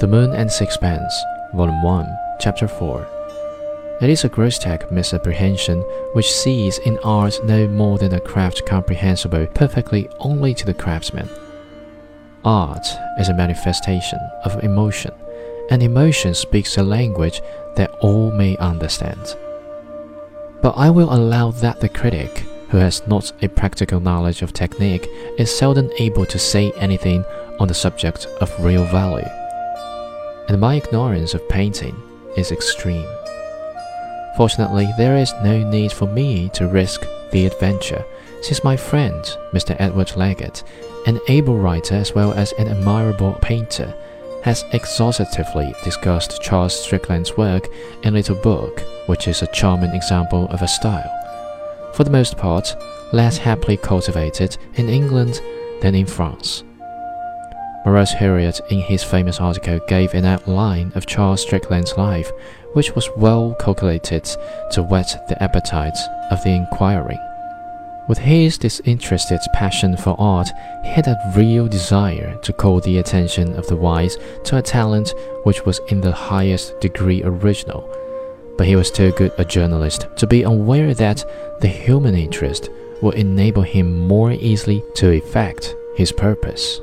The Moon and Sixpence, Volume 1, Chapter 4. It is a grotesque misapprehension which sees in art no more than a craft comprehensible perfectly only to the craftsman. Art is a manifestation of emotion, and emotion speaks a language that all may understand. But I will allow that the critic, who has not a practical knowledge of technique, is seldom able to say anything on the subject of real value and my ignorance of painting is extreme. Fortunately, there is no need for me to risk the adventure, since my friend, Mr. Edward Leggatt, an able writer as well as an admirable painter, has exhaustively discussed Charles Strickland's work in a little book, which is a charming example of a style, for the most part, less happily cultivated in England than in France. Maurice Huret, in his famous article, gave an outline of Charles Strickland's life, which was well calculated to whet the appetite of the inquiring. With his disinterested passion for art, he had a real desire to call the attention of the wise to a talent which was in the highest degree original. But he was too good a journalist to be aware that the human interest would enable him more easily to effect his purpose.